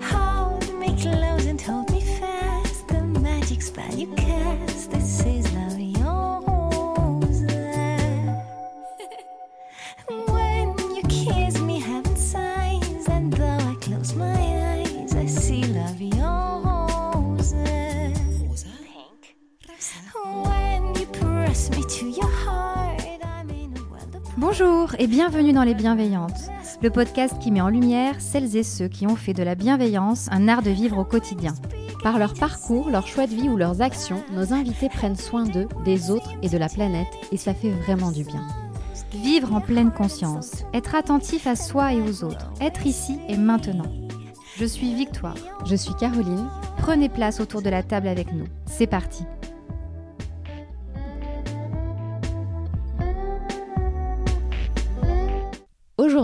Hold me close and hold me fast. The magic spell you cast. This is of Bonjour et bienvenue dans Les Bienveillantes, le podcast qui met en lumière celles et ceux qui ont fait de la bienveillance un art de vivre au quotidien. Par leur parcours, leur choix de vie ou leurs actions, nos invités prennent soin d'eux, des autres et de la planète et ça fait vraiment du bien. Vivre en pleine conscience, être attentif à soi et aux autres, être ici et maintenant. Je suis Victoire. Je suis Caroline. Prenez place autour de la table avec nous. C'est parti.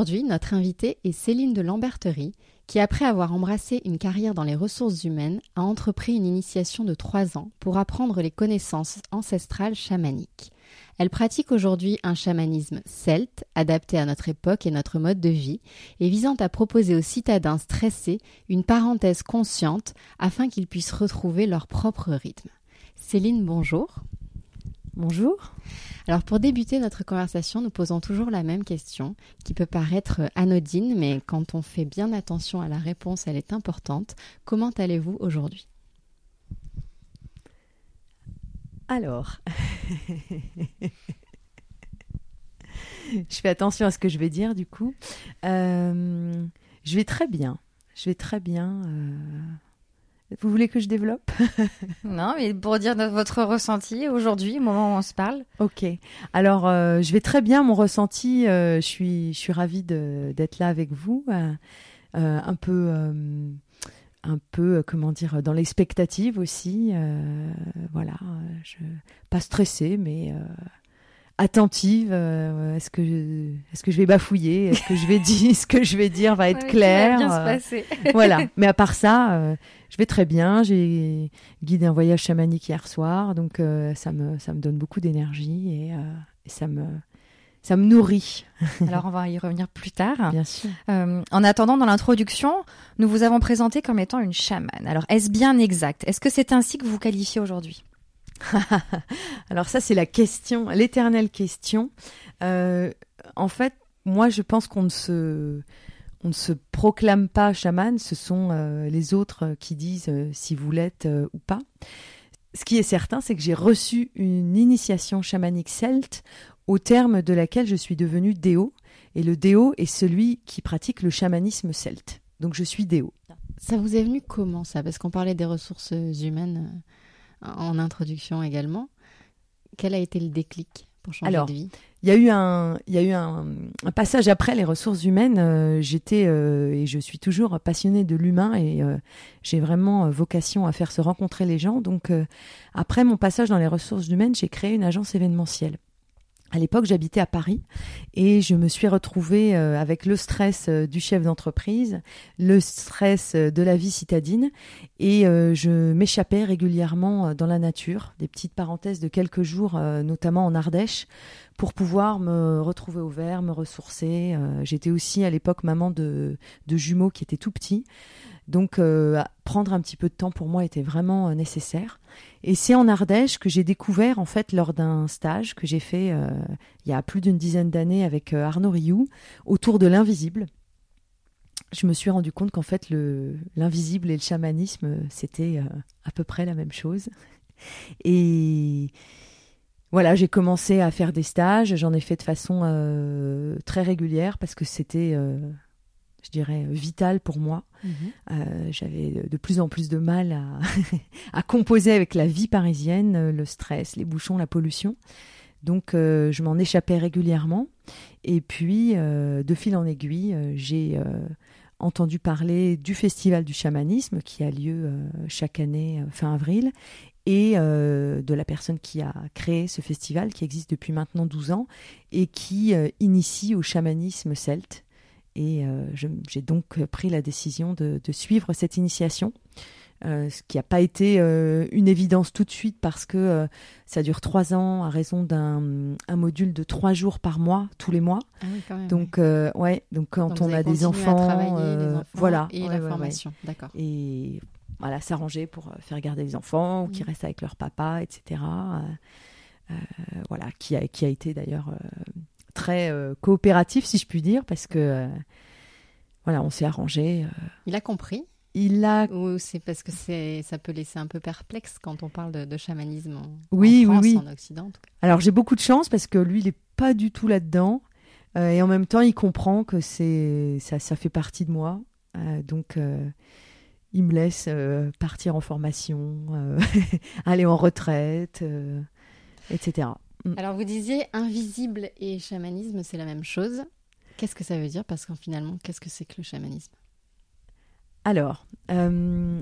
Aujourd'hui, notre invitée est Céline de Lamberterie, qui, après avoir embrassé une carrière dans les ressources humaines, a entrepris une initiation de trois ans pour apprendre les connaissances ancestrales chamaniques. Elle pratique aujourd'hui un chamanisme celte, adapté à notre époque et notre mode de vie, et visant à proposer aux citadins stressés une parenthèse consciente afin qu'ils puissent retrouver leur propre rythme. Céline, bonjour. Bonjour. Alors pour débuter notre conversation, nous posons toujours la même question, qui peut paraître anodine, mais quand on fait bien attention à la réponse, elle est importante. Comment allez-vous aujourd'hui? Alors, je fais attention à ce que je vais dire du coup. Euh, je vais très bien. Je vais très bien. euh. Vous voulez que je développe? Non, mais pour dire notre- votre ressenti aujourd'hui, au moment où on se parle. Ok. Alors, euh, je vais très bien. Mon ressenti, euh, je suis, je suis ravie d'être là avec vous. euh, un peu, un peu, comment dire, dans l'expectative aussi. voilà. Je pas stressée, mais attentive. euh, est-ce que, je- est-ce que je vais bafouiller? Est-ce que je vais dire, ce que je vais dire va être Ouais, clair va bien se passer. voilà. Mais à part ça, euh, je vais très bien. J'ai guidé un voyage chamanique hier soir, donc euh, ça me ça me donne beaucoup d'énergie et, euh, et ça me ça me nourrit, Alors on va y revenir plus tard. bien sûr. Euh, en attendant, dans l'introduction, nous vous avons présenté comme étant une chamane. Alors est-ce bien exact? Est-ce que c'est ainsi que vous vous qualifiez aujourd'hui? Alors ça, c'est la question, l'éternelle question. En fait, moi, je pense qu'on ne se on ne se proclame pas chaman, ce sont euh, les autres qui disent euh, si vous l'êtes euh, ou pas. Ce qui est certain, c'est que j'ai reçu une initiation chamanique celte au terme de laquelle je suis devenue déo. Et le déo est celui qui pratique le chamanisme celte. Donc je suis déo. Ça vous est venu comment ça? Parce qu'on parlait des ressources humaines euh, en introduction également. Quel a été le déclic? Pour changer Alors, de vie Il y a eu un, il y a eu un, un passage après les ressources humaines. euh, J'étais euh, et je suis toujours passionnée de l'humain et euh, j'ai vraiment euh, vocation à faire se rencontrer les gens. Donc euh, après mon passage dans les ressources humaines, j'ai créé une agence événementielle. À l'époque, j'habitais à Paris et je me suis retrouvée euh, avec le stress euh, du chef d'entreprise, le stress euh, de la vie citadine et je m'échappais régulièrement dans la nature, des petites parenthèses de quelques jours, notamment en Ardèche, pour pouvoir me retrouver au vert, me ressourcer. J'étais aussi à l'époque maman de, de jumeaux qui étaient tout petits. Donc euh, prendre un petit peu de temps pour moi était vraiment euh, nécessaire. Et c'est en Ardèche que j'ai découvert en fait lors d'un stage que j'ai fait euh, il y a plus d'une dizaine d'années avec Arnaud Rioux autour de l'invisible. Je me suis rendu compte qu'en fait le l'invisible et le chamanisme c'était à peu près la même chose. Et voilà, j'ai commencé à faire des stages. J'en ai fait de façon très régulière parce que c'était, je dirais, vital pour moi. Euh, J'avais de plus en plus de mal à, à composer avec la vie parisienne, euh, le stress, les bouchons, la pollution. Donc, euh, je m'en échappais régulièrement. Et puis, euh, de fil en aiguille, euh, j'ai euh, entendu parler du Festival du chamanisme qui a lieu euh, chaque année euh, fin avril et euh, de la personne qui a créé ce festival qui existe depuis maintenant 12 ans et qui euh, initie au chamanisme celte. Et euh, j'ai donc pris la décision de, de suivre cette initiation. euh, ce qui n'a pas été euh, une évidence tout de suite parce que euh, ça dure trois ans à raison d'un un module de trois jours par mois, tous les mois. Ah oui, quand même. Donc, euh, ouais, donc quand Donc on a des enfants, euh, enfants voilà, et ouais, la ouais, ouais. formation, d'accord. et voilà, s'arranger pour euh, faire garder les enfants ou qui Mhm. restent avec leur papa, etc. Euh, euh, voilà, qui a, qui a été d'ailleurs euh, très euh, coopératif, si je puis dire, parce que euh, voilà, on s'est arrangé. euh. Il a compris Il a, ou c'est parce que c'est ça peut laisser un peu perplexe quand on parle de, de chamanisme en, Oui, en oui, France, oui. en Occident en tout cas. alors j'ai beaucoup de chance parce que lui, il est pas du tout là-dedans, Euh, et en même temps, il comprend que c'est ça, ça fait partie de moi, Euh, donc. euh, il me laisse euh, partir en formation, euh, aller en retraite, euh, etc. Alors vous disiez invisible et chamanisme, c'est la même chose. Qu'est-ce que ça veut dire? Parce qu'en finalement, qu'est-ce que c'est que le chamanisme? Alors, euh,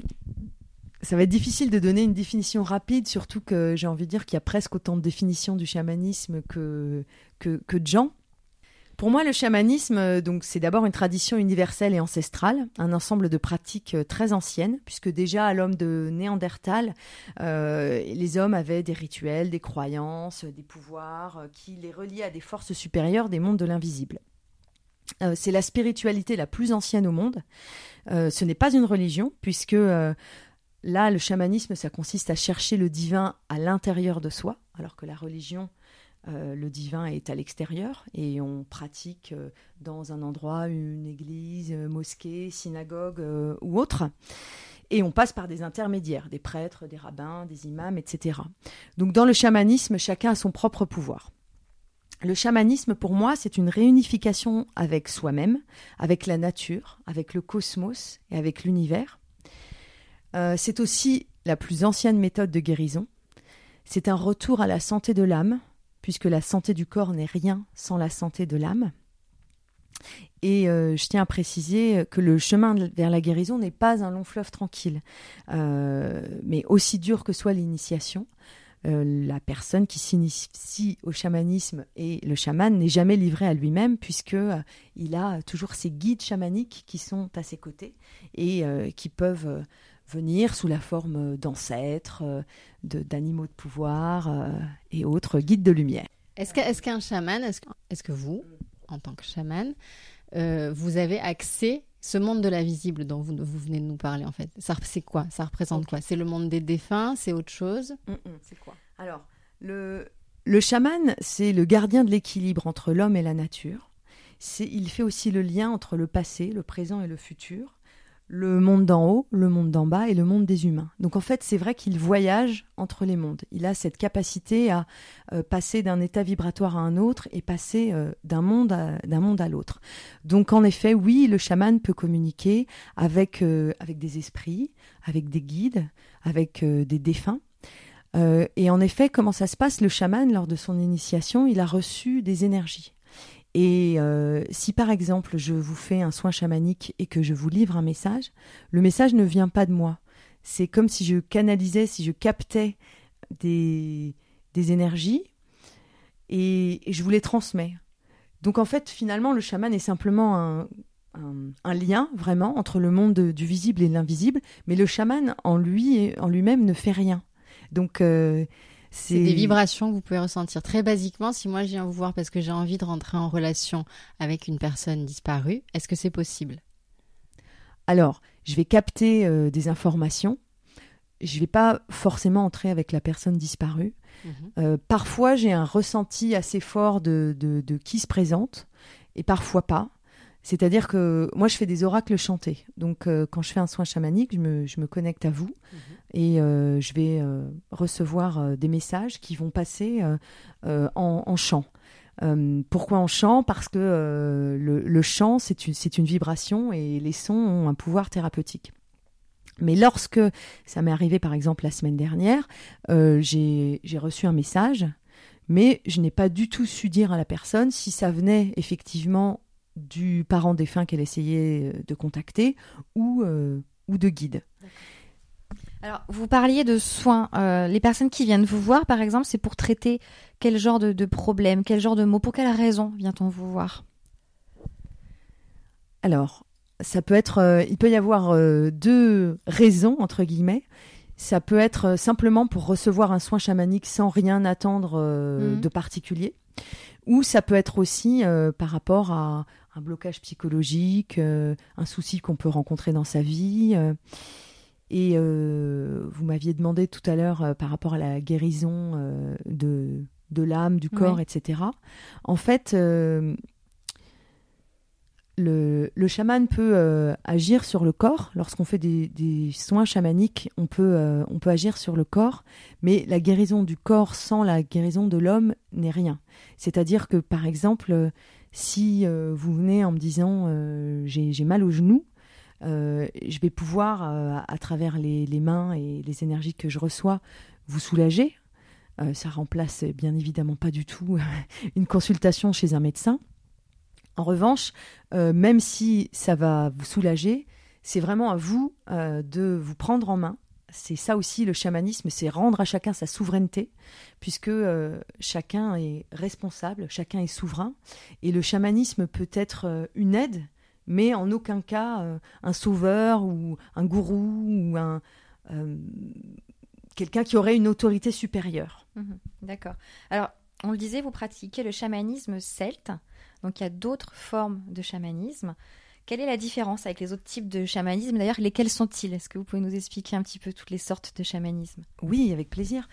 ça va être difficile de donner une définition rapide, surtout que j'ai envie de dire qu'il y a presque autant de définitions du chamanisme que, que, que de gens. Pour moi, le chamanisme, euh, donc, c'est d'abord une tradition universelle et ancestrale, un ensemble de pratiques euh, très anciennes, puisque déjà à l'homme de Néandertal, euh, les hommes avaient des rituels, des croyances, des pouvoirs qui les reliaient à des forces supérieures des mondes de l'invisible. C'est la spiritualité la plus ancienne au monde. Ce n'est pas une religion, puisque là, le chamanisme, ça consiste à chercher le divin à l'intérieur de soi, alors que la religion, le divin est à l'extérieur, et on pratique euh, dans un endroit, une église, euh, mosquée, synagogue euh, ou autre. Et on passe par des intermédiaires, des prêtres, des rabbins, des imams, etc. Donc dans le chamanisme, chacun a son propre pouvoir. Le chamanisme, pour moi, c'est une réunification avec soi-même, avec la nature, avec le cosmos et avec l'univers. Euh, c'est aussi la plus ancienne méthode de guérison. C'est un retour à la santé de l'âme, puisque la santé du corps n'est rien sans la santé de l'âme. Et euh, je tiens à préciser que le chemin vers la guérison n'est pas un long fleuve tranquille, Euh, mais aussi dur que soit l'initiation, euh, la personne qui s'initie au chamanisme et le chaman n'est jamais livré à lui-même puisque il a toujours ses guides chamaniques qui sont à ses côtés et qui peuvent venir sous la forme d'ancêtres, euh, de- d'animaux de pouvoir euh, et autres guides de lumière. Est-ce qu'un chaman, est-ce que, vous, en tant que chaman, euh, vous avez accès ce monde de la visible dont vous, vous venez de nous parler en fait? Ça, C'est quoi? Ça représente quoi? C'est le monde des défunts C'est autre chose? C'est quoi? Alors, le, le chaman, c'est le gardien de l'équilibre entre l'homme et la nature. C'est, il fait aussi le lien entre le passé, le présent et le futur, le monde d'en haut, le monde d'en bas et le monde des humains. Donc en fait, c'est vrai qu'il voyage entre les mondes. Il a cette capacité à euh, passer d'un état vibratoire à un autre et passer euh, d'un monde à, l'autre. Donc en effet, oui, le chaman peut communiquer avec, euh, avec des esprits, avec des guides, avec des défunts. Et en effet, comment ça se passe? Le chaman, lors de son initiation, il a reçu des énergies. Et euh, si par exemple je vous fais un soin chamanique et que je vous livre un message, le message ne vient pas de moi. C'est comme si je canalisais, si je captais des, des énergies et, et je vous les transmets. Donc en fait, finalement, le chaman est simplement un, un- lien vraiment entre le monde de- du visible et l'invisible, mais le chaman en lui, en lui-même, ne fait rien. Donc euh, C'est des vibrations que vous pouvez ressentir. Très basiquement, si moi je viens vous voir parce que j'ai envie de rentrer en relation avec une personne disparue, est-ce que c'est possible? Alors, je vais capter euh, des informations. Je vais pas forcément entrer avec la personne disparue. Mhm. Euh, parfois, j'ai un ressenti assez fort de, de, de qui se présente, et parfois pas. C'est-à-dire que moi, je fais des oracles chantés. Donc, euh, quand je fais un soin chamanique, je me, je me connecte à vous et euh, je vais euh, recevoir des messages qui vont passer en, en chant. Pourquoi en chant? Parce que le, le chant, c'est une, une vibration et les sons ont un pouvoir thérapeutique. Mais lorsque ça m'est arrivé, par exemple, la semaine dernière, j'ai reçu un message, mais je n'ai pas du tout su dire à la personne si ça venait effectivement du parent défunt qu'elle essayait euh, de contacter ou, euh, ou de guide. Alors, vous parliez de soins. Euh, les personnes qui viennent vous voir, par exemple, c'est pour traiter quel genre de, de problème, quel genre de mots, pour quelle raison vient-on vous voir? Alors, ça peut être, euh, il peut y avoir deux raisons entre guillemets. Ça peut être simplement pour recevoir un soin chamanique sans rien attendre Mhm. de particulier, ou ça peut être aussi euh, par rapport à un blocage psychologique, euh, un souci qu'on peut rencontrer dans sa vie. euh. et vous m'aviez demandé tout à l'heure par rapport à la guérison de, de l'âme, du corps, Oui. etc. En fait, le, chaman peut euh, agir sur le corps. Lorsqu'on fait des, soins chamaniques, on peut, euh, on peut agir sur le corps, mais la guérison du corps sans la guérison de l'homme n'est rien. C'est-à-dire que, par exemple, euh, si vous venez en me disant j'ai mal au genou, je vais pouvoir, à travers les, les mains et les énergies que je reçois, vous soulager. Ça remplace bien évidemment pas du tout une consultation chez un médecin. En revanche, euh, même si ça va vous soulager, c'est vraiment à vous euh, de vous prendre en main. C'est ça aussi le chamanisme, c'est rendre à chacun sa souveraineté, puisque euh, chacun est responsable, chacun est souverain, et le chamanisme peut être une aide, mais en aucun cas un sauveur ou un gourou ou un quelqu'un qui aurait une autorité supérieure. Mhm, D'accord. Alors, on le disait, vous pratiquez le chamanisme celte. Donc, il y a d'autres formes de chamanisme. Quelle est la différence avec les autres types de chamanisme? D'ailleurs, lesquels sont-ils? Est-ce que vous pouvez nous expliquer un petit peu toutes les sortes de chamanisme? Oui, avec plaisir.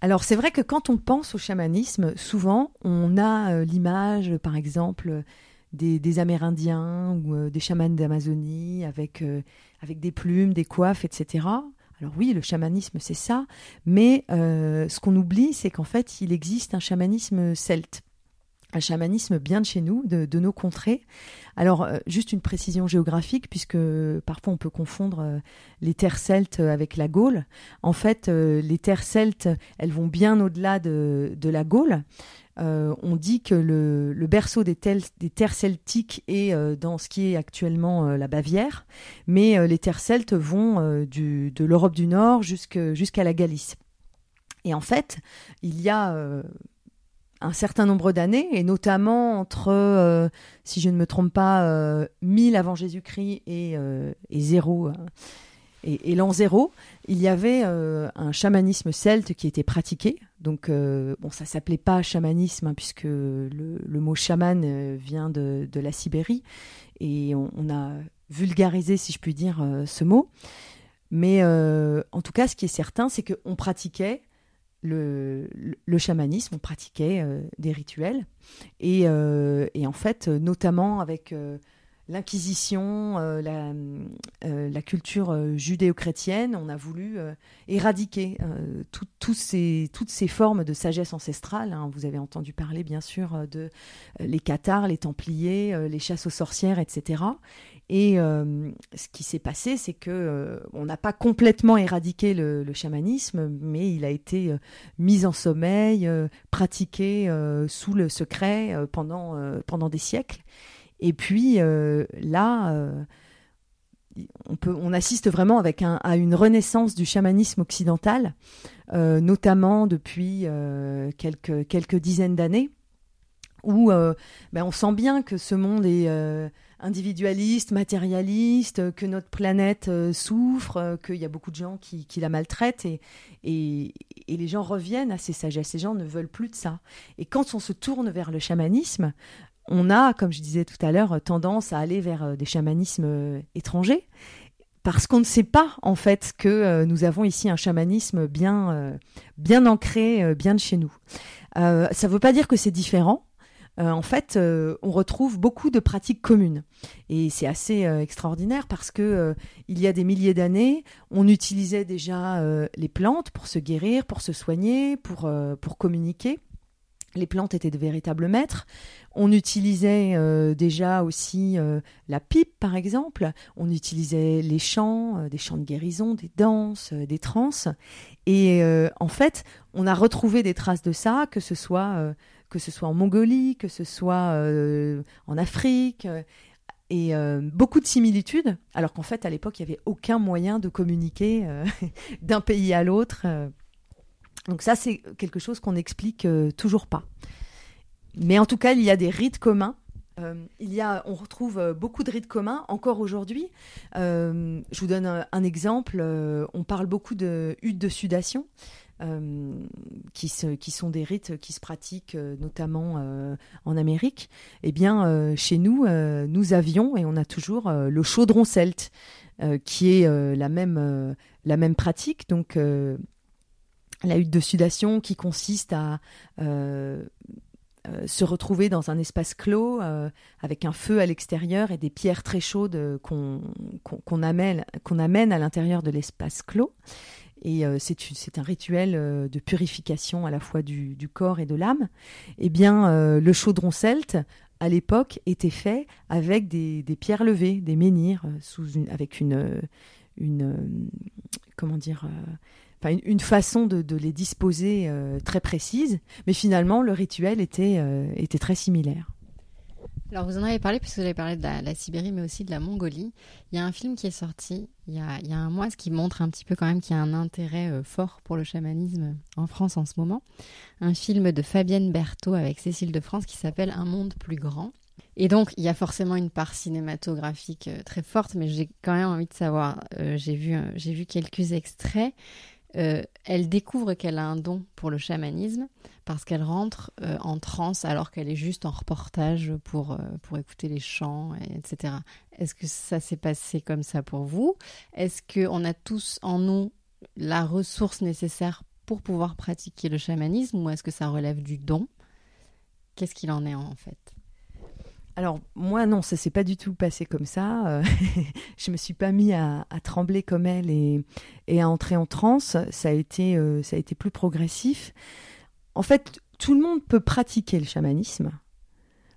Alors c'est vrai que quand on pense au chamanisme, souvent on a euh, l'image, par exemple, des, Amérindiens ou euh, des chamans d'Amazonie avec, euh, avec des plumes, des coiffes, etc. Alors oui, le chamanisme c'est ça, mais ce qu'on oublie, c'est qu'en fait il existe un chamanisme celte. Un chamanisme bien de chez nous, de, nos contrées. Alors, euh, juste une précision géographique, puisque parfois on peut confondre euh, les terres celtes avec la Gaule. En fait, euh, les terres celtes, elles vont bien au-delà de, la Gaule. Euh, on dit que le, berceau des, terres celtiques est euh, dans ce qui est actuellement euh, la Bavière, mais euh, les terres celtes vont euh, de l'Europe du Nord jusqu'à la Galice. Et en fait, il y a euh, un certain nombre d'années, et notamment entre, euh, si je ne me trompe pas, euh, 1000 avant Jésus-Christ et, euh, euh, et, l'an zéro, il y avait euh, un chamanisme celte qui était pratiqué. Donc, euh, bon, ça s'appelait pas chamanisme, hein, puisque le, mot chaman euh, vient de, la Sibérie, et on, on a vulgarisé, si je puis dire, euh, ce mot. Mais euh, en tout cas, ce qui est certain, c'est qu'on pratiquait le, chamanisme, on pratiquait euh, des rituels. Et, euh, en fait, euh, notamment avec l'Inquisition, la, culture judéo-chrétienne, on a voulu éradiquer toutes ces formes de sagesse ancestrale. hein. Vous avez entendu parler, bien sûr, de les cathares, les templiers, les chasses aux sorcières, etc. Et euh, ce qui s'est passé, c'est que euh, on n'a pas complètement éradiqué le, chamanisme, mais il a été euh, mis en sommeil, pratiqué sous le secret pendant, pendant des siècles. Et puis là, on, peut, on assiste vraiment avec un- à une renaissance du chamanisme occidental, notamment depuis quelques, quelques dizaines d'années, où ben, on sent bien que ce monde est individualiste, matérialiste, que notre planète euh, souffre, euh, qu'il y a beaucoup de gens qui, la maltraitent et, les gens reviennent à ces sagesses. Les gens ne veulent plus de ça. Et quand on se tourne vers le chamanisme, on a, comme je disais tout à l'heure, tendance à aller vers euh, des chamanismes euh, étrangers parce qu'on ne sait pas en fait que euh, nous avons ici un chamanisme bien, euh, bien ancré, euh, bien de chez nous. Euh, ça ne veut pas dire que c'est différent. Euh, en fait, euh, on retrouve beaucoup de pratiques communes. Et c'est assez euh, extraordinaire parce que il y a des milliers d'années, on utilisait déjà les plantes pour se guérir, pour se soigner, pour, pour communiquer. Les plantes étaient de véritables maîtres. On utilisait déjà aussi la pipe, par exemple. On utilisait les chants, des chants de guérison, des danses, des transes. Et en fait, on a retrouvé des traces de ça, que ce soit que ce soit en Mongolie, que ce soit euh, en Afrique, euh, et euh, beaucoup de similitudes, alors qu'en fait, à l'époque, il n'y avait aucun moyen de communiquer d'un pays à l'autre. Donc ça, c'est quelque chose qu'on n'explique toujours pas. Mais en tout cas, il y a des rites communs il y a, on retrouve beaucoup de rites communs encore aujourd'hui. Je vous donne un, exemple. On parle beaucoup de huttes de sudation. Euh, qui, sont des rites qui se pratiquent euh, notamment euh, en Amérique, eh bien, chez nous, nous avions et on a toujours le chaudron celte, qui est la, même, la même pratique. Donc, la hutte de sudation qui consiste à se retrouver dans un espace clos avec un feu à l'extérieur et des pierres très chaudes qu'on qu'on amène, qu'on amène à l'intérieur de l'espace clos. Et euh, c'est un rituel euh, de purification à la fois du, corps et de l'âme. Eh bien, euh, le chaudron celte, à l'époque, était fait avec des, pierres levées, des menhirs, avec une, comment dire, une, façon de, les disposer très précise. Mais finalement, le rituel était très similaire. Alors vous en avez parlé puisque vous avez parlé de la, Sibérie mais aussi de la Mongolie. Il y a un film qui est sorti il y a, un mois, ce qui montre un petit peu quand même qu'il y a un intérêt euh, fort pour le chamanisme en France en ce moment. Un film de Fabienne Berthaud avec Cécile de France qui s'appelle Un monde plus grand. Et donc il y a forcément une part cinématographique euh, très forte, mais j'ai quand même envie de savoir, euh, j'ai vu, j'ai vu quelques extraits. Euh, elle découvre qu'elle a un don pour le chamanisme parce qu'elle rentre euh, en transe alors qu'elle est juste en reportage pour, euh, pour écouter les chants, et- etc. Est-ce que ça s'est passé comme ça pour vous? Est-ce qu'on a tous en nous la ressource nécessaire pour pouvoir pratiquer le chamanisme ou est-ce que ça relève du don? Qu'est-ce qu'il en est en fait? Alors moi non, ça s'est pas du tout passé comme ça. Euh, je me suis pas mis à, trembler comme elle et, à entrer en transe. Ça a été euh, ça a été plus progressif. En fait, tout le monde peut pratiquer le chamanisme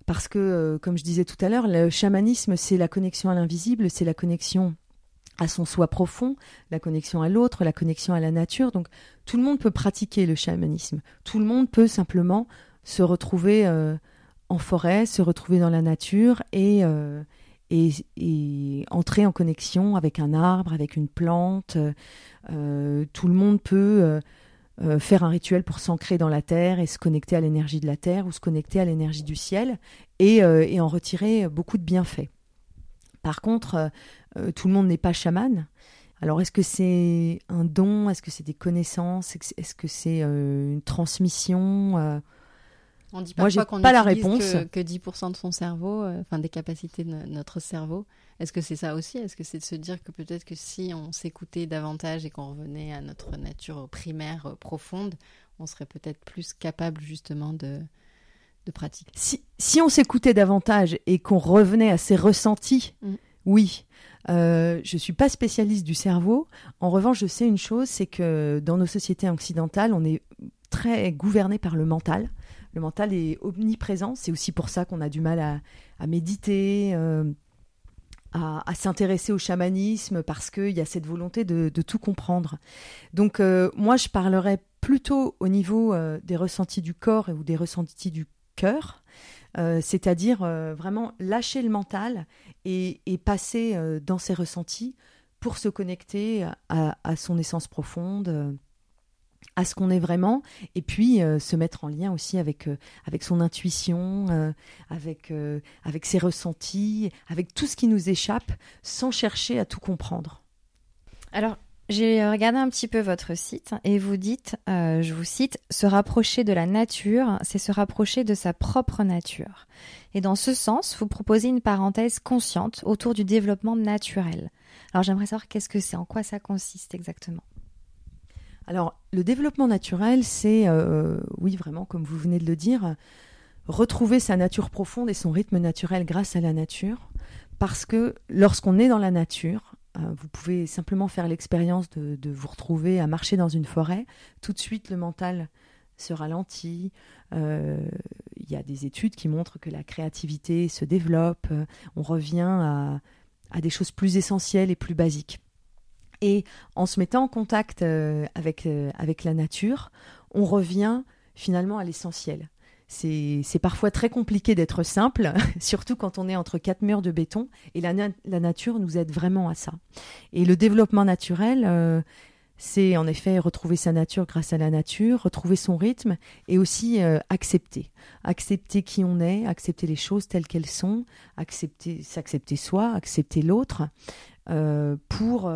parce que, euh, comme je disais tout à l'heure, le chamanisme c'est la connexion à l'invisible, c'est la connexion à son soi profond, la connexion à l'autre, la connexion à la nature. Donc tout le monde peut pratiquer le chamanisme. Tout le monde peut simplement se retrouver en forêt, se retrouver dans la nature et, euh, et, entrer en connexion avec un arbre, avec une plante. Euh, tout le monde peut euh, faire un rituel pour s'ancrer dans la terre et se connecter à l'énergie de la terre ou se connecter à l'énergie du ciel et, et en retirer beaucoup de bienfaits. Par contre, tout le monde n'est pas chaman. Alors, est-ce que c'est un don? Est-ce que c'est des connaissances? Est-ce que c'est une transmission? On dit Moi, j'ai parfois qu'on pas la réponse. Que, que 10% de son cerveau, euh, enfin des capacités de no- notre cerveau. Est-ce que c'est ça aussi? Est-ce que c'est de se dire que peut-être que si on s'écoutait davantage et qu'on revenait à notre nature primaire euh, profonde, on serait peut-être plus capable justement de, de pratiquer? Si, si on s'écoutait davantage et qu'on revenait à ses ressentis, Mm. oui. Euh, je suis pas spécialiste du cerveau. En revanche, je sais une chose, c'est que dans nos sociétés occidentales, on est très gouverné par le mental. Le mental est omniprésent. C'est aussi pour ça qu'on a du mal à, méditer, euh, à, s'intéresser au chamanisme, parce qu'il y a cette volonté de, tout comprendre. Donc, euh, moi, je parlerais plutôt au niveau euh, des ressentis du corps ou des ressentis du cœur, c'est-à-dire vraiment lâcher le mental et, passer dans ses ressentis pour se connecter à, son essence profonde, à ce qu'on est vraiment, et puis euh, se mettre en lien aussi avec, euh, avec son intuition, euh, avec, avec ses ressentis, avec tout ce qui nous échappe, sans chercher à tout comprendre. Alors, j'ai regardé un petit peu votre site et vous dites, je vous cite, se rapprocher de la nature, c'est se rapprocher de sa propre nature. Et dans ce sens, vous proposez une parenthèse consciente autour du développement naturel. Alors j'aimerais savoir qu'est-ce que c'est, en quoi ça consiste exactement? Alors, le développement naturel, c'est, euh, oui, vraiment, comme vous venez de le dire, retrouver sa nature profonde et son rythme naturel grâce à la nature. Parce que lorsqu'on est dans la nature, euh, vous pouvez simplement faire l'expérience de, vous retrouver à marcher dans une forêt. Tout de suite, le mental se ralentit. Euh, Il y a des études qui montrent que la créativité se développe. Euh, On revient à des choses plus essentielles et plus basiques. Et en se mettant en contact euh, avec, euh, avec la nature, on revient finalement à l'essentiel. C'est parfois très compliqué d'être simple, surtout quand on est entre quatre murs de béton, et la, la nature nous aide vraiment à ça. Et le développement naturel, euh, c'est en effet retrouver sa nature grâce à la nature, retrouver son rythme et aussi accepter. Accepter qui on est, accepter les choses telles qu'elles sont, accepter, s'accepter soi, accepter l'autre, pour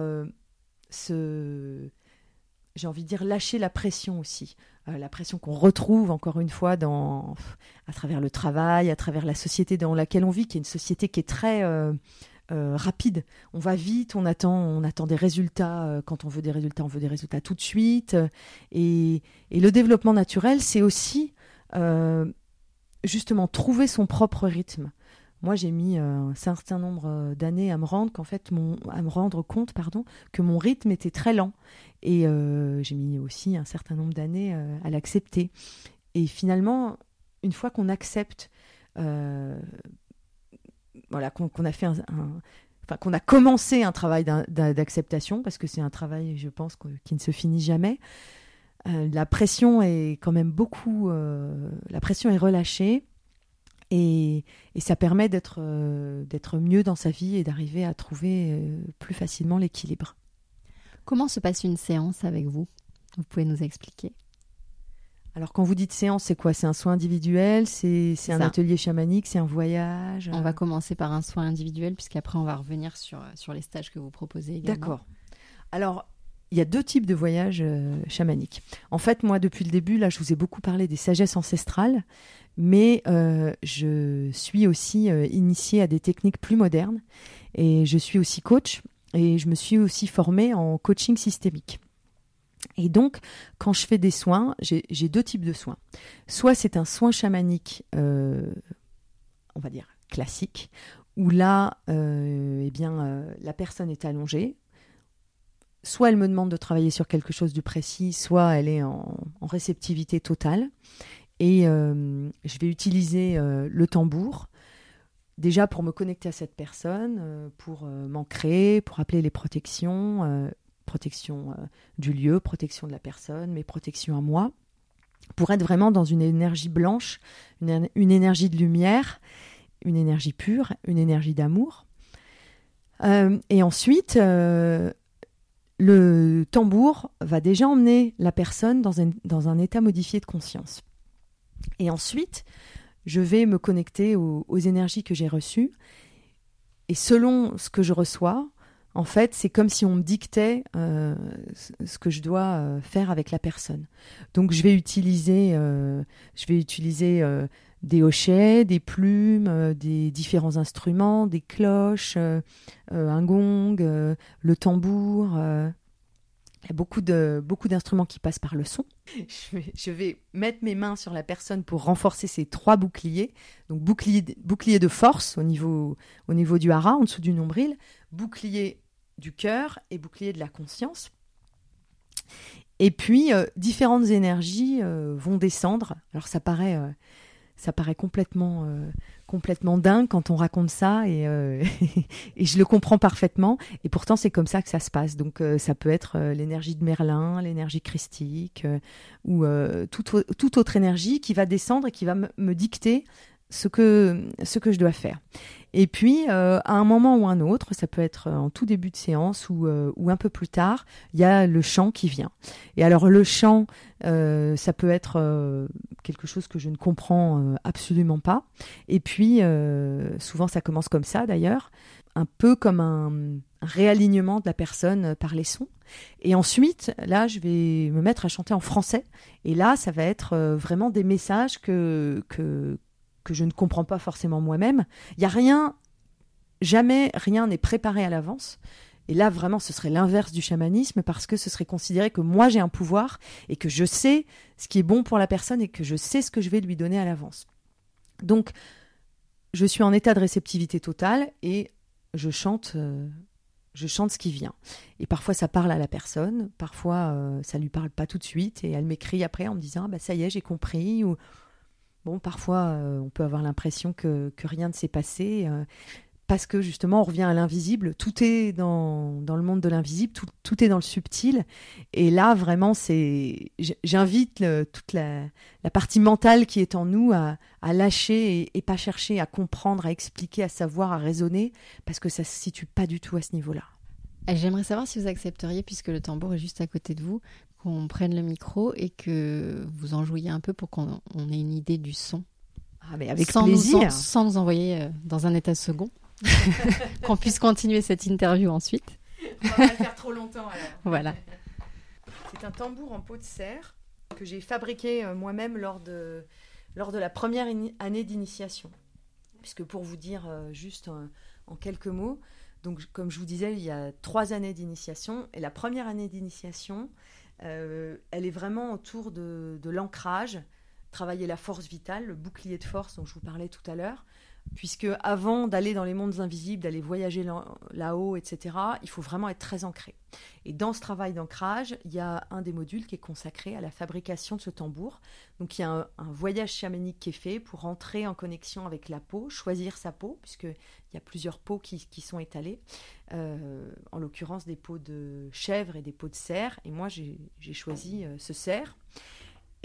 se j'ai envie de dire lâcher la pression aussi, la pression qu'on retrouve encore une fois dans, à travers le travail, à travers la société dans laquelle on vit, qui est une société qui est très euh, rapide. On va vite, on attend, on attend des résultats. Euh, quand on veut des résultats, on veut des résultats tout de suite. Et, le développement naturel, c'est aussi euh, justement trouver son propre rythme. Moi, j'ai mis un certain nombre d'années à me rendre qu'en fait, mon, à me rendre compte, pardon, que mon rythme était très lent. Et j'ai mis aussi un certain nombre d'années à l'accepter. Et finalement, une fois qu'on accepte voilà, qu'on a fait un, enfin, qu'on a commencé un travail d'acceptation, parce que c'est un travail, je pense, qui ne se finit jamais. Euh, la pression est quand même beaucoup, euh, la pression est relâchée et, et ça permet d'être euh, d'être mieux dans sa vie et d'arriver à trouver plus facilement l'équilibre. Comment se passe une séance avec vous? Vous pouvez nous expliquer alors quand vous dites séance, c'est quoi? C'est un soin individuel? C'est un atelier chamanique? C'est un voyage? On va commencer par un soin individuel, puisqu'après on va revenir sur, sur les stages que vous proposez également. D'accord. Alors, il y a deux types de voyages euh, chamaniques. En fait, moi, depuis le début, là, je vous ai beaucoup parlé des sagesses ancestrales, mais euh, je suis aussi euh, initiée à des techniques plus modernes, et je suis aussi coach, et je me suis aussi formée en coaching systémique. Et donc, quand je fais des soins, j'ai deux types de soins. Soit c'est un soin chamanique, euh, on va dire classique, où là, eh bien, la personne est allongée. Soit elle me demande de travailler sur quelque chose de précis, soit elle est en réceptivité totale. Et je vais utiliser le tambour, déjà pour me connecter à cette personne, pour m'ancrer, pour appeler les protections, protection euh, du lieu, protection de la personne, mais protection à moi, pour être vraiment dans une énergie blanche, une, énergie de lumière, une énergie pure, une énergie d'amour. Euh, et ensuite, euh, le tambour va déjà emmener la personne dans un, dans un, état modifié de conscience. Et ensuite, je vais me connecter aux, énergies que j'ai reçues. Et selon ce que je reçois, en fait, c'est comme si on me dictait euh, ce que je dois euh, faire avec la personne. Donc, je vais utiliser, euh, je vais utiliser des hochets, des plumes, des différents instruments, des cloches, un gong, le tambour. Il y a beaucoup d'instruments qui passent par le son. Je vais, mettre mes mains sur la personne pour renforcer ces trois boucliers. Donc bouclier, de force au niveau, au niveau du hara, en dessous du nombril, bouclier du cœur et bouclier de la conscience. Et puis, euh, différentes énergies euh, vont descendre. Alors, ça paraît, euh, ça paraît complètement, complètement dingue quand on raconte ça, et, et, je le comprends parfaitement. Et pourtant, c'est comme ça que ça se passe. Donc, ça peut être l'énergie de Merlin, l'énergie christique, ou toute, toute, autre énergie qui va descendre et qui va me dicter ce que, ce que je dois faire. Et puis, euh, à un moment ou un autre, ça peut être en tout début de séance ou, euh, ou un peu plus tard, il y a le chant qui vient. Et alors, le chant, euh, ça peut être quelque chose que je ne comprends absolument pas. Et puis, souvent, ça commence comme ça d'ailleurs, un peu comme un, réalignement de la personne par les sons. Et ensuite, là, je vais me mettre à chanter en français. Et là, ça va être vraiment des messages que, que, que je ne comprends pas forcément moi-même. Il y a rien, jamais rien n'est préparé à l'avance. Et là, vraiment, ce serait l'inverse du chamanisme parce que ce serait considéré que moi j'ai un pouvoir et que je sais ce qui est bon pour la personne et que je sais ce que je vais lui donner à l'avance. Donc, je suis en état de réceptivité totale et je chante, euh, je chante ce qui vient. Et parfois ça parle à la personne, parfois euh, ça lui parle pas tout de suite et elle m'écrit après en me disant ah bah ça y est j'ai compris ou Bon, parfois, euh, on peut avoir l'impression que, rien ne s'est passé. Euh, parce que justement, on revient à l'invisible. Tout est dans, le monde de l'invisible, tout, est dans le subtil. Et là, vraiment, c'est, j'invite toute la, partie mentale qui est en nous à, lâcher et, et, pas chercher à comprendre, à expliquer, à savoir, à raisonner, parce que ça se situe pas du tout à ce niveau-là. J'aimerais savoir si vous accepteriez, puisque le tambour est juste à côté de vous, qu'on prenne le micro et que vous en jouiez un peu pour qu'on on ait une idée du son. Ah, mais avec sans plaisir. Nous, sans, sans nous envoyer euh, dans un état second. qu'on puisse continuer cette interview ensuite. On va pas le faire trop longtemps alors. Voilà. C'est un tambour en peau de serre que j'ai fabriqué euh, moi-même lors de, lors de la première année d'initiation. Puisque pour vous dire euh, juste euh, en quelques mots, donc comme je vous disais, il y a trois années d'initiation. Et la première année d'initiation, euh, elle est vraiment autour de, de l'ancrage, travailler la force vitale, le bouclier de force dont je vous parlais tout à l'heure. Puisque avant d'aller dans les mondes invisibles, d'aller voyager là- là-haut, etc., il faut vraiment être très ancré. Et dans ce travail d'ancrage, il y a un des modules qui est consacré à la fabrication de ce tambour. Donc il y a un, voyage chamanique qui est fait pour entrer en connexion avec la peau, choisir sa peau, puisqu'il y a plusieurs peaux qui, sont étalées, Euh, en l'occurrence des peaux de chèvre et des peaux de cerf. Et moi, j'ai j'ai choisi euh, ce cerf.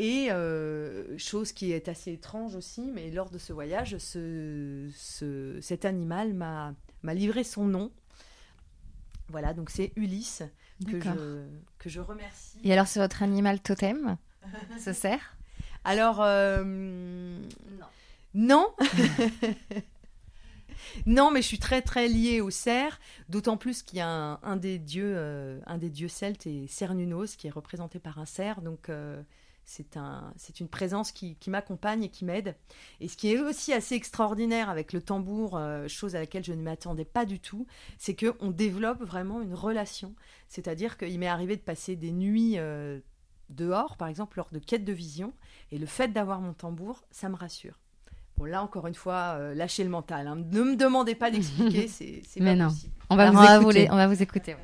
Et euh, chose qui est assez étrange aussi, mais lors de ce voyage, ce, ce- cet animal m'a livré son nom. Voilà, donc c'est Ulysse que je, que je remercie. Et alors, c'est votre animal totem Ce cerf? Alors, euh, non. Non. mais je suis très très liée au cerf, d'autant plus qu'il y a un, un des dieux, euh, un des dieux celtes est Cernunos, qui est représenté par un cerf, donc euh, c'est un, c'est une présence qui, qui m'accompagne et qui m'aide. Et ce qui est aussi assez extraordinaire avec le tambour, euh, chose à laquelle je ne m'attendais pas du tout, c'est que on développe vraiment une relation. C'est-à-dire qu'il m'est arrivé de passer des nuits euh, dehors, par exemple lors de quêtes de vision, et le fait d'avoir mon tambour, ça me rassure. Bon, là, encore une fois, euh, lâchez le mental. hein. Ne me demandez pas d'expliquer, c'est c'est Mais pas non. possible. On va Alors, vous on, va écouter. vous les- on va vous écouter. ouais.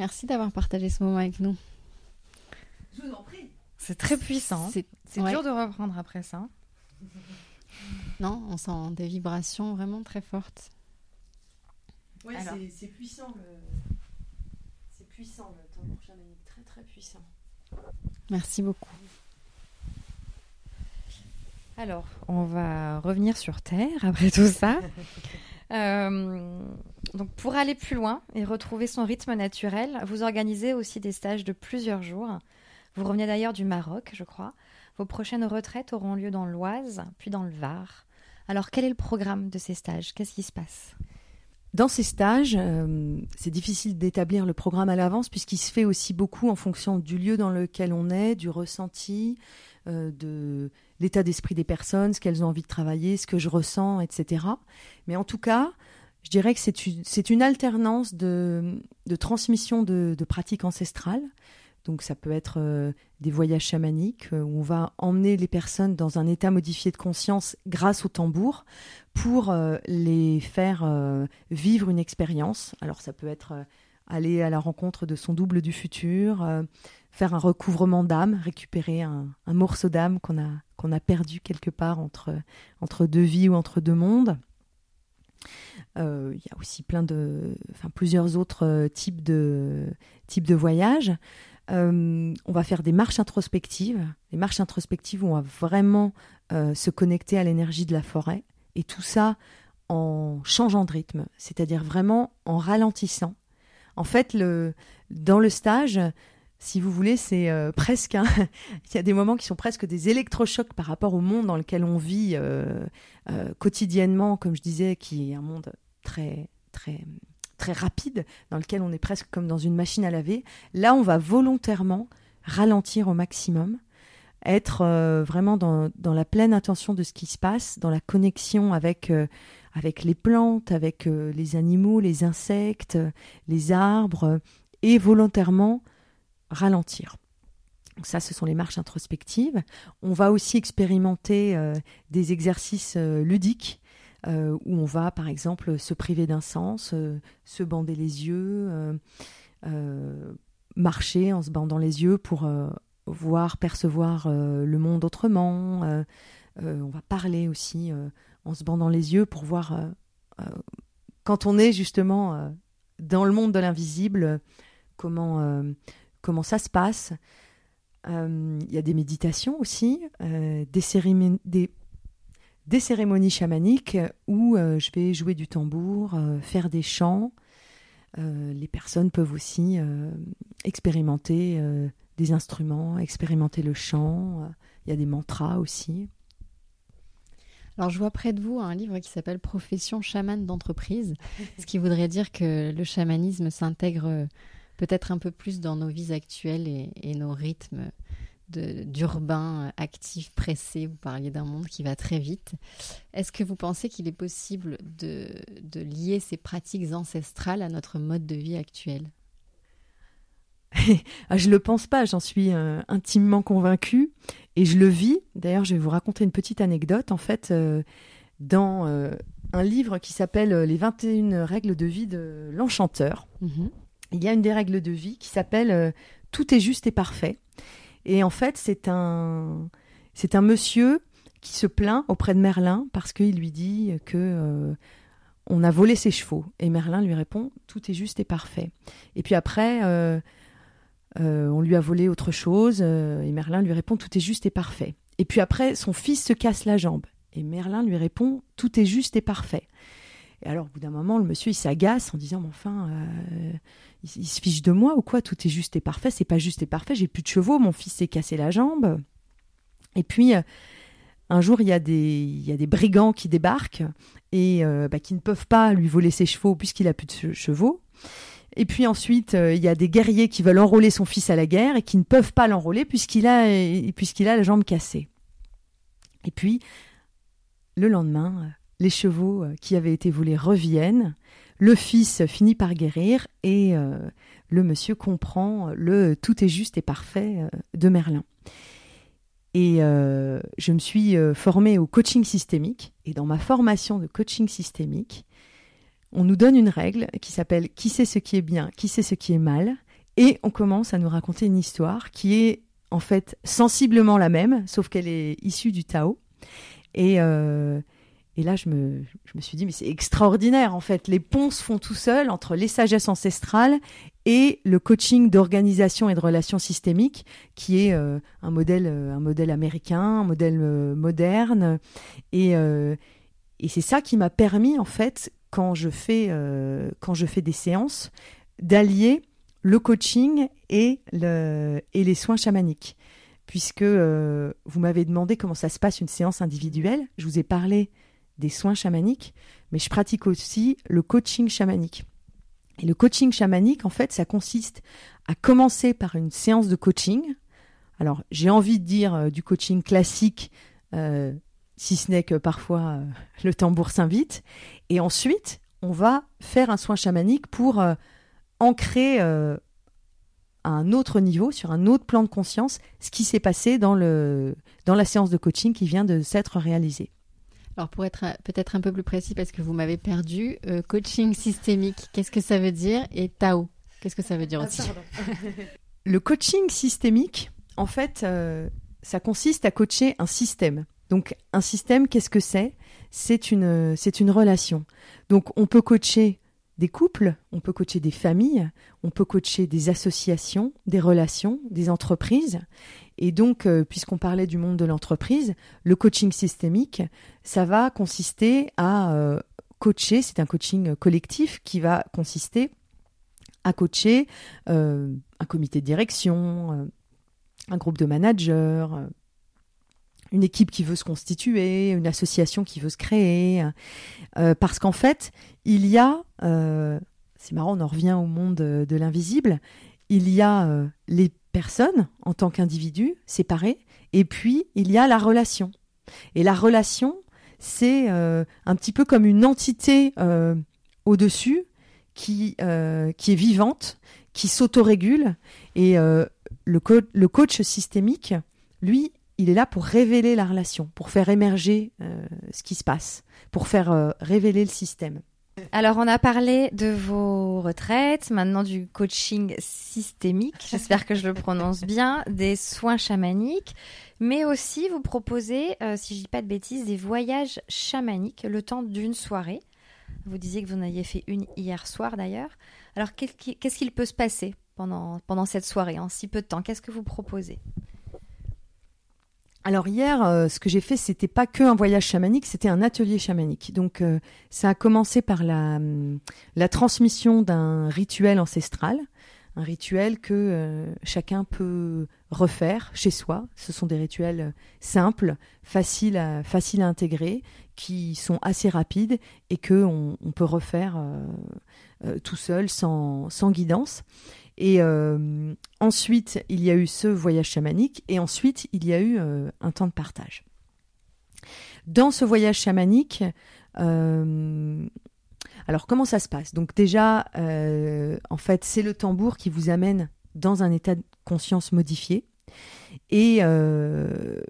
Merci d'avoir partagé ce moment avec nous. Je vous en prie. C'est très puissant. C'est ouais. dur de reprendre après ça. Non, on sent des vibrations vraiment très fortes. C'est- c'est puissant. le- C'est puissant, le tambour chamanique. Très, très puissant. Merci beaucoup. Alors, on va revenir sur Terre après tout ça. Euh, donc, pour aller plus loin et retrouver son rythme naturel, vous organisez aussi des stages de plusieurs jours. Vous revenez d'ailleurs du Maroc, je crois. Vos prochaines retraites auront lieu dans l'Oise, puis dans le Var. Alors, quel est le programme de ces stages? Qu'est-ce qui se passe? Dans ces stages, euh, c'est difficile d'établir le programme à l'avance puisqu'il se fait aussi beaucoup en fonction du lieu dans lequel on est, du ressenti, euh, de l'état d'esprit des personnes, ce qu'elles ont envie de travailler, ce que je ressens, etc. Mais en tout cas, je dirais que c'est une, alternance de, transmission de, de pratiques ancestrales, Donc ça peut être euh, des voyages chamaniques euh, où on va emmener les personnes dans un état modifié de conscience grâce au tambour pour euh, les faire vivre une expérience. Alors ça peut être aller à la rencontre de son double du futur, faire un recouvrement d'âme, récupérer un, morceau d'âme qu'on a, qu'on a perdu quelque part entre, entre deux vies ou entre deux mondes. Il y a aussi plein de, enfin, plusieurs autres types de, types de voyages. Euh, on va faire des marches introspectives. Les marches introspectives, on va vraiment euh, se connecter à l'énergie de la forêt. Et tout ça en changeant de rythme, c'est-à-dire vraiment en ralentissant. En fait, le, dans le stage, si vous voulez, c'est euh, presque. Il y a des moments qui sont presque des électrochocs par rapport au monde dans lequel on vit quotidiennement, comme je disais, qui est un monde très, très très rapide, dans lequel on est presque comme dans une machine à laver. Là, on va volontairement ralentir au maximum, être euh, vraiment dans, la pleine attention de ce qui se passe, dans la connexion avec, euh, avec les plantes, avec euh, les animaux, les insectes, les arbres, et volontairement ralentir. Donc ça, ce sont les marches introspectives. On va aussi expérimenter des exercices ludiques euh, où on va par exemple se priver d'un sens, euh, se bander les yeux, euh, marcher en se bandant les yeux pour voir, percevoir le monde autrement. on va parler aussi en se bandant les yeux pour voir quand on est justement dans le monde de l'invisible, comment, comment ça se passe. Il y a des méditations aussi, des, cérémonies, des, cérémonies chamaniques où euh, je vais jouer du tambour, euh, faire des chants. Euh, les personnes peuvent aussi expérimenter des instruments, expérimenter le chant. Il y a des mantras aussi. Alors, je vois près de vous un livre qui s'appelle Profession chamane d'entreprise, ce qui voudrait dire que le chamanisme s'intègre peut-être un peu plus dans nos vies actuelles et nos rythmes d'urbain euh, actif, pressé. Vous parliez d'un monde qui va très vite. Est-ce que vous pensez qu'il est possible de, de, lier ces pratiques ancestrales à notre mode de vie actuel? Ah, Je ne le pense pas, j'en suis euh, intimement convaincue et je le vis. D'ailleurs, je vais vous raconter une petite anecdote. En fait, euh, dans un livre qui s'appelle Les 21 règles de vie de l'enchanteur, mhm. Il y a une des règles de vie qui s'appelle Tout est juste et parfait. Et en fait, c'est un, monsieur qui se plaint auprès de Merlin parce qu'il lui dit que euh, on a volé ses chevaux. Et Merlin lui répond tout est juste et parfait. Et puis après, euh, euh, on lui a volé autre chose et Merlin lui répond tout est juste et parfait. Et puis après, son fils se casse la jambe et Merlin lui répond tout est juste et parfait. Et alors, au bout d'un moment, le monsieur, il s'agace en disant, mais enfin, euh, il, se fiche de moi ou quoi Tout est juste et parfait. C'est pas juste et parfait. J'ai plus de chevaux. Mon fils s'est cassé la jambe. Et puis, euh, un jour, il y, a des, brigands qui débarquent et euh, bah, qui ne peuvent pas lui voler ses chevaux puisqu'il a plus de chevaux. Et puis ensuite, il y a des guerriers qui veulent enrôler son fils à la guerre et qui ne peuvent pas l'enrôler puisqu'il a, puisqu'il a la jambe cassée. Et puis, le lendemain, les chevaux euh, qui avaient été volés reviennent, le fils finit par guérir et euh, le monsieur comprend le tout est juste et parfait euh, de Merlin. Et je me suis formée au coaching systémique et dans ma formation de coaching systémique, on nous donne une règle qui s'appelle qui sait ce qui est bien, qui sait ce qui est mal et on commence à nous raconter une histoire qui est en fait sensiblement la même sauf qu'elle est issue du Tao et et là, je me, suis dit, mais c'est extraordinaire, en fait. Les ponts se font tout seuls entre les sagesses ancestrales et le coaching d'organisation et de relations systémiques, qui est euh, un, modèle, euh, un modèle américain, un modèle euh, moderne. Et, c'est ça qui m'a permis, en fait, quand je fais, des séances, d'allier le coaching et les soins chamaniques. Puisque vous m'avez demandé comment ça se passe une séance individuelle, je vous ai parlé des soins chamaniques, mais je pratique aussi le coaching chamanique. Et le coaching chamanique, en fait, ça consiste à commencer par une séance de coaching. Alors, j'ai envie de dire euh, du coaching classique, euh, si ce n'est que parfois euh, le tambour s'invite. Et ensuite, on va faire un soin chamanique pour ancrer à un autre niveau, sur un autre plan de conscience, ce qui s'est passé dans, le, dans la séance de coaching qui vient de s'être réalisée. Alors pour être peut-être un peu plus précis, parce que vous m'avez perdu, euh, coaching systémique, qu'est-ce que ça veut dire? Et Tao, qu'est-ce que ça veut dire aussi? Le coaching systémique, en fait, euh, ça consiste à coacher un système. Donc un système, qu'est-ce que c'est? C'est une, c'est une relation. Donc on peut coacher des couples, on peut coacher des familles, on peut coacher des associations, des relations, des entreprises. Et donc, euh, puisqu'on parlait du monde de l'entreprise, le coaching systémique, ça va consister à euh, coacher, c'est un coaching collectif qui va consister à coacher euh, un comité de direction, un groupe de managers, une équipe qui veut se constituer, une association qui veut se créer. parce qu'en fait, il y a, c'est marrant, on en revient au monde de l'invisible, il y a les personne en tant qu'individu séparé, et puis il y a la relation. Et la relation, c'est euh, un petit peu comme une entité euh, au-dessus qui, euh, est vivante, qui s'autorégule. Et le, coach systémique, lui, il est là pour révéler la relation, pour faire émerger ce qui se passe, pour faire révéler le système. Alors, on a parlé de vos retraites, maintenant du coaching systémique, j'espère que je le prononce bien, des soins chamaniques, mais aussi vous proposez, euh, si je dis pas de bêtises, des voyages chamaniques le temps d'une soirée. Vous disiez que vous en aviez fait une hier soir d'ailleurs. Alors, qu'est-ce qu'il peut se passer pendant, pendant cette soirée, en si peu de temps? Qu'est-ce que vous proposez? Alors hier, euh, ce que j'ai fait, c'était pas que un voyage chamanique, c'était un atelier chamanique. Donc euh, ça a commencé par la, hum, la transmission d'un rituel ancestral, un rituel que euh, chacun peut refaire chez soi. Ce sont des rituels simples, faciles à, intégrer, qui sont assez rapides et que on, peut refaire tout seul sans guidance. Et euh, ensuite, il y a eu ce voyage chamanique et ensuite, il y a eu euh, un temps de partage. Dans ce voyage chamanique, euh, alors comment ça se passe? Donc déjà, en fait, c'est le tambour qui vous amène dans un état de conscience modifié. Et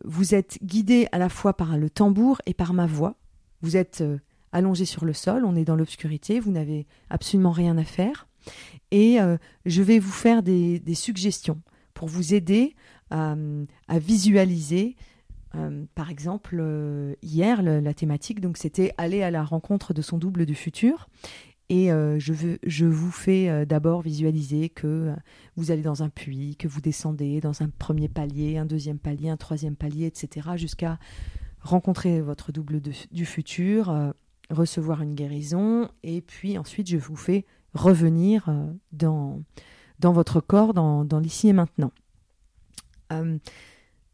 vous êtes guidé à la fois par le tambour et par ma voix. Vous êtes allongé sur le sol, on est dans l'obscurité, vous n'avez absolument rien à faire et euh, je vais vous faire des, suggestions pour vous aider à, visualiser. Euh, par exemple, euh, hier, la thématique, donc c'était aller à la rencontre de son double du futur. Et je, veux, je vous fais d'abord visualiser que vous allez dans un puits, que vous descendez dans un premier palier, un deuxième palier, un troisième palier, etc., jusqu'à rencontrer votre double du futur, recevoir une guérison, et puis ensuite je vous fais revenir euh, dans, votre corps, dans, l'ici et maintenant. Euh,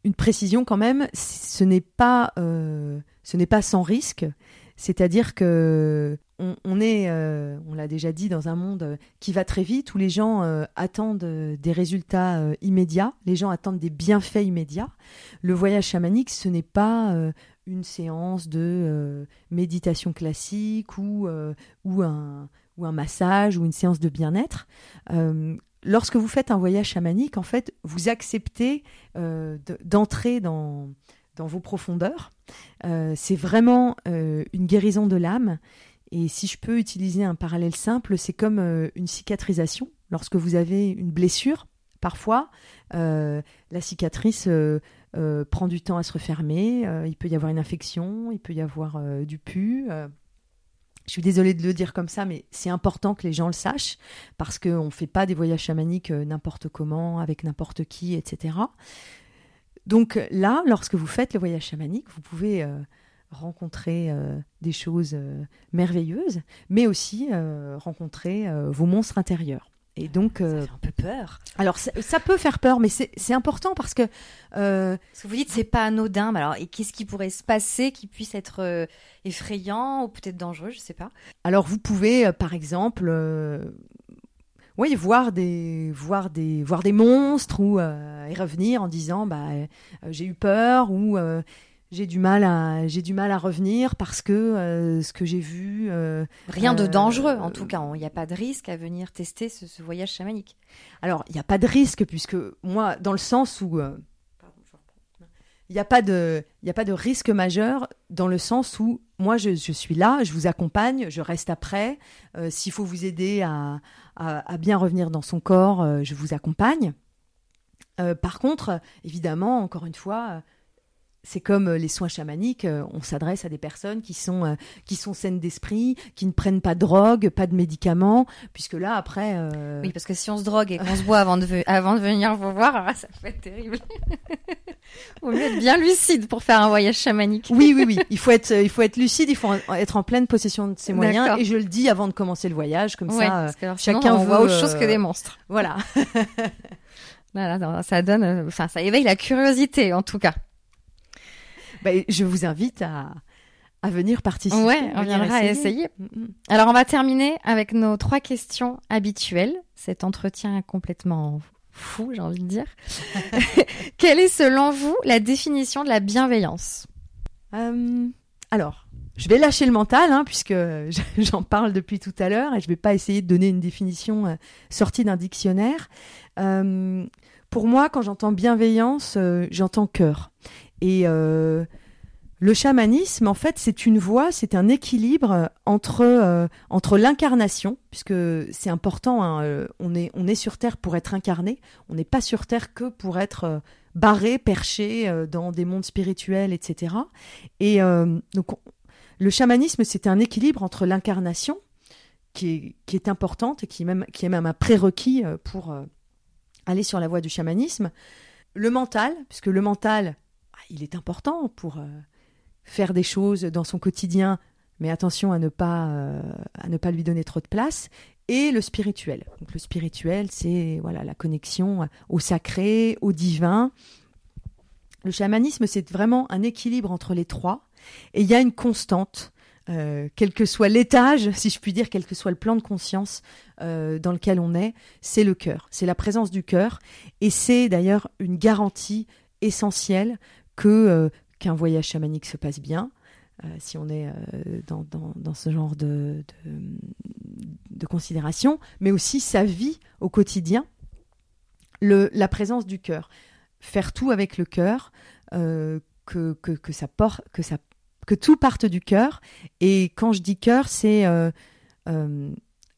une précision quand même, ce n'est pas, euh, ce n'est pas sans risque. C'est-à-dire que on, est, on l'a déjà dit, dans un monde qui va très vite, où les gens attendent des résultats immédiats, les gens attendent des bienfaits immédiats. Le voyage chamanique, ce n'est pas une séance de méditation classique ou un, ou un massage ou une séance de bien-être. Euh, lorsque vous faites un voyage chamanique, en fait, vous acceptez euh, d'entrer dans, vos profondeurs. Euh, c'est vraiment une guérison de l'âme. Et si je peux utiliser un parallèle simple, c'est comme une cicatrisation. Lorsque vous avez une blessure, parfois, la cicatrice prend du temps à se refermer. il peut y avoir une infection, il peut y avoir du pu. Je suis désolée de le dire comme ça, mais c'est important que les gens le sachent parce qu'on ne fait pas des voyages chamaniques euh, n'importe comment, avec n'importe qui, etc. Donc là, lorsque vous faites le voyage chamanique, vous pouvez euh, rencontrer euh, des choses merveilleuses, mais aussi rencontrer vos monstres intérieurs. Et donc, ça euh, fait un peu peur. Alors, ça, peut faire peur, mais c'est important parce que. Euh, parce que vous dites c'est pas anodin. alors, et qu'est-ce qui pourrait se passer qui puisse être euh, effrayant ou peut-être dangereux, je sais pas. Alors, vous pouvez, par exemple, oui, voir des, voir des, voir des monstres ou et revenir en disant bah j'ai eu peur ou j'ai du mal à j'ai du mal à revenir parce que euh, ce que j'ai vu euh, Rien de Euh, dangereux, en tout cas. Il n'y a pas de risque à venir tester ce, ce voyage chamanique. alors il n'y a pas de risque puisque moi dans le sens où il n'y a pas de il a pas de risque majeur dans le sens où moi je, je suis là je vous accompagne je reste après s'il faut vous aider à, à, à bien revenir dans son corps je vous accompagne par contre évidemment encore une fois c'est comme euh, les soins chamaniques, euh, on s'adresse à des personnes qui sont, euh, qui sont saines d'esprit, qui ne prennent pas de drogue, pas de médicaments, puisque là, après... euh, Oui, parce que si on se drogue et qu'on se boit avant de, ve- avant de venir vous voir, ça peut être terrible. Vaut mieux être bien lucide pour faire un voyage chamanique. Oui, oui, oui. Il faut être, il faut être lucide, il faut être en pleine possession de ses moyens. Et je le dis avant de commencer le voyage, comme Ouais, ça. sinon, chacun on voit autre chose que des monstres. voilà. Voilà, ça donne, enfin, ça éveille la curiosité, en tout cas. Bah, je vous invite à, à venir participer. Ouais, on viendra essayer. Mm, mm. Alors, on va terminer avec nos trois questions habituelles. Cet entretien complètement fou, j'ai envie de dire. Quelle est, selon vous, la définition de la bienveillance? Euh, alors, je vais lâcher le mental, hein, puisque j'en parle depuis tout à l'heure, et je vais pas essayer de donner une définition euh, sortie d'un dictionnaire. Euh, pour moi, quand j'entends bienveillance, euh, j'entends cœur. Et euh, le chamanisme, en fait, c'est une voie, c'est un équilibre entre, euh, entre l'incarnation, puisque c'est important, hein, euh, on, est, on est sur Terre pour être incarné, on n'est pas sur Terre que pour être barré, perché dans des mondes spirituels, etc. Et donc, on- le chamanisme, c'est un équilibre entre l'incarnation, qui est, qui est importante et qui même, qui est même un prérequis pour aller sur la voie du chamanisme. Le mental, puisque le mental, il est important pour euh, faire des choses dans son quotidien, mais attention à ne pas, euh, lui donner trop de place. Et le spirituel. Le spirituel, c'est voilà la connexion au sacré, au divin. Le chamanisme, c'est vraiment un équilibre entre les trois. Et il y a une constante, euh, quel que soit l'étage, si je puis dire, quel que soit le plan de conscience dans lequel on est, c'est le cœur. C'est la présence du cœur. Et c'est d'ailleurs une garantie essentielle que euh, qu'un voyage chamanique se passe bien. euh, si on est euh, dans, dans, dans ce genre de, de, considération, mais aussi sa vie au quotidien, le, la présence du cœur. Faire tout avec le cœur, que, que, que, ça porte, que, ça, que tout parte du cœur. Et quand je dis cœur, c'est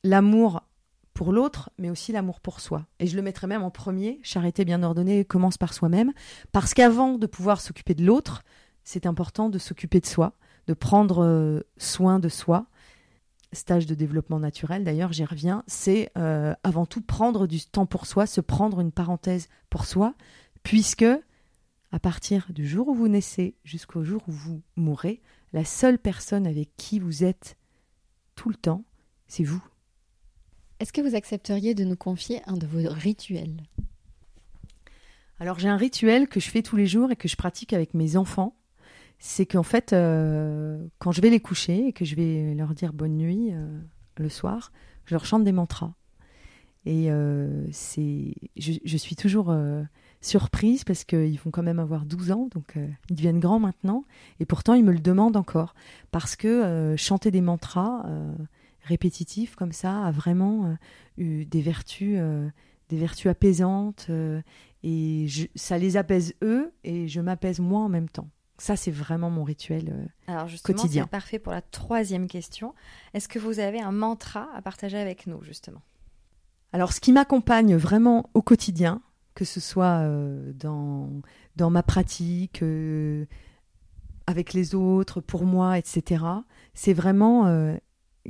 l'amour l'autre, mais aussi l'amour pour soi. Et je le mettrai même en premier. Charité bien ordonnée commence par soi-même. Parce qu'avant de pouvoir s'occuper de l'autre, c'est important de s'occuper de soi, de prendre euh, soin de soi. Stage de développement naturel, d'ailleurs, j'y reviens, c'est euh, avant tout prendre du temps pour soi, se prendre une parenthèse pour soi, puisque à partir du jour où vous naissez jusqu'au jour où vous mourrez, la seule personne avec qui vous êtes tout le temps, c'est vous. Est-ce que vous accepteriez de nous confier un de vos rituels? Alors j'ai un rituel que je fais tous les jours et que je pratique avec mes enfants. C'est qu'en fait, euh, quand je vais les coucher et que je vais leur dire bonne nuit euh, le soir, je leur chante des mantras. Et euh, c'est, je, suis toujours surprise parce qu'ils vont quand même avoir 12 ans, donc ils deviennent grands maintenant. Et pourtant, ils me le demandent encore. Parce que chanter des mantras répétitifs comme ça a vraiment euh, eu des vertus, euh, des vertus apaisantes. euh, et je- ça les apaise eux et je m'apaise moi en même temps. Ça, c'est vraiment mon rituel. euh. Alors justement, Quotidien. c'est parfait pour la troisième question. Est-ce que vous avez un mantra à partager avec nous, justement? Alors, ce qui m'accompagne vraiment au quotidien, que ce soit euh, dans, dans ma pratique, euh, avec les autres, pour moi, etc., c'est vraiment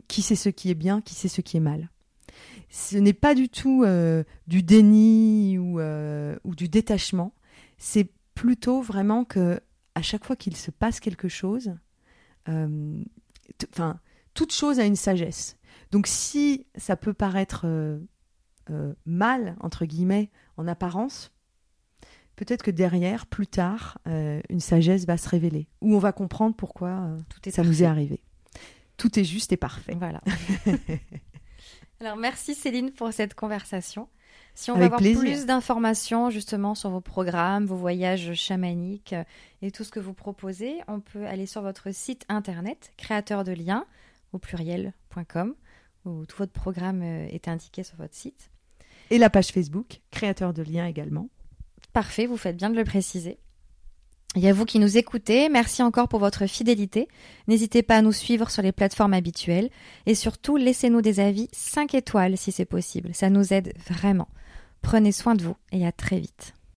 qui sait ce qui est bien, qui sait ce qui est mal. Ce n'est pas du tout euh, du déni ou, euh, ou du détachement, c'est plutôt vraiment que à chaque fois qu'il se passe quelque chose, euh, enfin, toute chose a une sagesse. Donc si ça peut paraître mal, entre guillemets, en apparence, peut-être que derrière, plus tard, euh, une sagesse va se révéler, où on va comprendre pourquoi euh, Tout est ça nous est parfait. arrivé. Tout est juste et parfait. Voilà. Alors merci Céline pour cette conversation. Si on veut avoir plus d'informations justement sur vos programmes, vos voyages chamaniques euh, et tout ce que vous proposez, on peut aller sur votre site internet créateur de liens au pluriel.com où tout votre programme euh, est indiqué sur votre site. Et la page Facebook, créateur de liens également. Parfait, vous faites bien de le préciser. Il y a vous qui nous écoutez, merci encore pour votre fidélité. N'hésitez pas à nous suivre sur les plateformes habituelles et surtout laissez-nous des avis 5 étoiles si c'est possible, ça nous aide vraiment. Prenez soin de vous et à très vite.